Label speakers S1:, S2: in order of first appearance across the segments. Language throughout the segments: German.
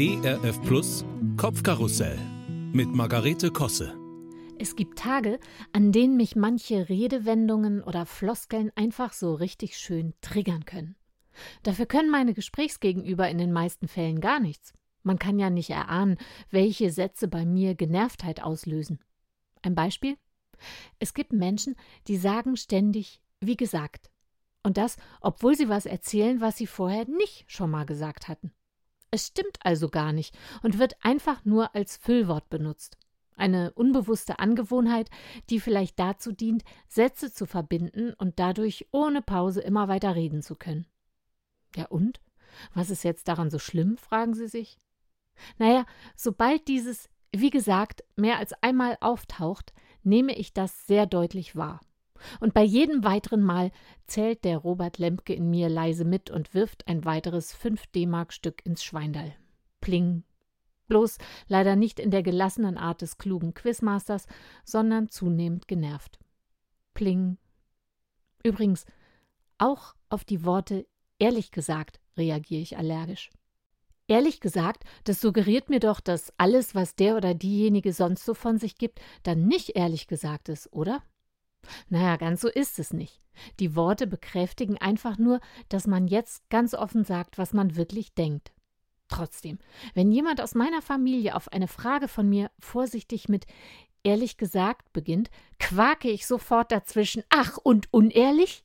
S1: ERF Plus Kopfkarussell mit Margarete Kosse.
S2: Es gibt Tage, an denen mich manche Redewendungen oder Floskeln einfach so richtig schön triggern können. Dafür können meine Gesprächsgegenüber in den meisten Fällen gar nichts. Man kann ja nicht erahnen, welche Sätze bei mir Genervtheit auslösen. Ein Beispiel? Es gibt Menschen, die sagen ständig, wie gesagt. Und das, obwohl sie was erzählen, was sie vorher nicht schon mal gesagt hatten. Es stimmt also gar nicht und wird einfach nur als Füllwort benutzt. Eine unbewusste Angewohnheit, die vielleicht dazu dient, Sätze zu verbinden und dadurch ohne Pause immer weiter reden zu können. Ja und? Was ist jetzt daran so schlimm, fragen Sie sich? Naja, sobald dieses, wie gesagt, mehr als einmal auftaucht, nehme ich das sehr deutlich wahr. Und bei jedem weiteren Mal zählt der Robert Lemke in mir leise mit und wirft ein weiteres 5 D-Mark-Stück ins Schweindall. Pling. Bloß leider nicht in der gelassenen Art des klugen Quizmasters, sondern zunehmend genervt. Pling. Übrigens, auch auf die Worte ehrlich gesagt reagiere ich allergisch. Ehrlich gesagt, das suggeriert mir doch, dass alles, was der oder diejenige sonst so von sich gibt, dann nicht ehrlich gesagt ist, oder? Naja, ganz so ist es nicht. Die Worte bekräftigen einfach nur, dass man jetzt ganz offen sagt, was man wirklich denkt. Trotzdem, wenn jemand aus meiner Familie auf eine Frage von mir vorsichtig mit ehrlich gesagt beginnt, quake ich sofort dazwischen, ach und unehrlich?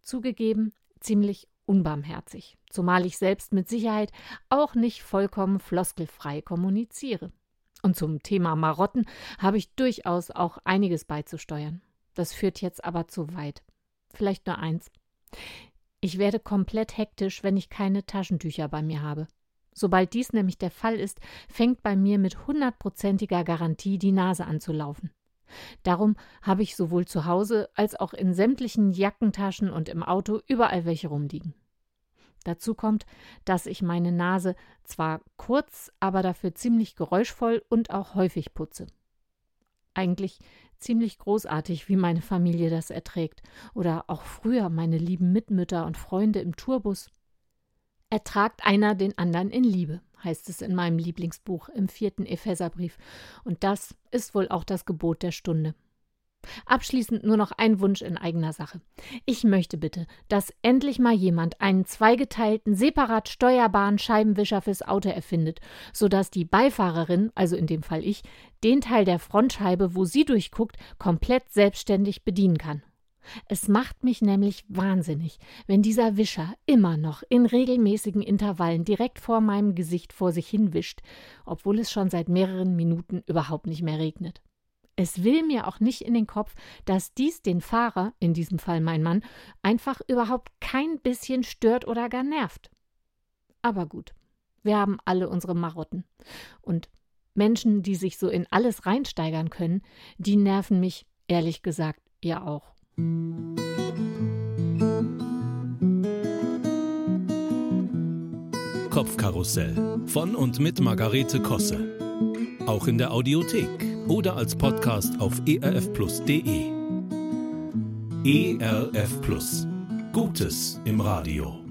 S2: Zugegeben, ziemlich unbarmherzig, zumal ich selbst mit Sicherheit auch nicht vollkommen floskelfrei kommuniziere. Und zum Thema Marotten habe ich durchaus auch einiges beizusteuern. Das führt jetzt aber zu weit. Vielleicht nur eins. Ich werde komplett hektisch, wenn ich keine Taschentücher bei mir habe. Sobald dies nämlich der Fall ist, fängt bei mir mit hundertprozentiger Garantie die Nase an zu laufen. Darum habe ich sowohl zu Hause als auch in sämtlichen Jackentaschen und im Auto überall welche rumliegen. Dazu kommt, dass ich meine Nase zwar kurz, aber dafür ziemlich geräuschvoll und auch häufig putze. Eigentlich ziemlich großartig, wie meine Familie das erträgt, oder auch früher meine lieben Mitmütter und Freunde im Tourbus. Ertragt einer den anderen in Liebe heißt es in meinem Lieblingsbuch im vierten Epheserbrief, und das ist wohl auch das Gebot der Stunde. Abschließend nur noch ein Wunsch in eigener Sache. Ich möchte bitte, dass endlich mal jemand einen zweigeteilten, separat steuerbaren Scheibenwischer fürs Auto erfindet, sodass die Beifahrerin, also in dem Fall ich, den Teil der Frontscheibe, wo sie durchguckt, komplett selbstständig bedienen kann. Es macht mich nämlich wahnsinnig, wenn dieser Wischer immer noch in regelmäßigen Intervallen direkt vor meinem Gesicht vor sich hin wischt, obwohl es schon seit mehreren Minuten überhaupt nicht mehr regnet. Es will mir auch nicht in den Kopf, dass dies den Fahrer, in diesem Fall mein Mann, einfach überhaupt kein bisschen stört oder gar nervt. Aber gut, wir haben alle unsere Marotten. Und Menschen, die sich so in alles reinsteigern können, die nerven mich, ehrlich gesagt, ja auch.
S1: Kopfkarussell von und mit Margarete Kosse. Auch in der Audiothek oder als Podcast auf erfplus.de. ERF Plus. Gutes im Radio.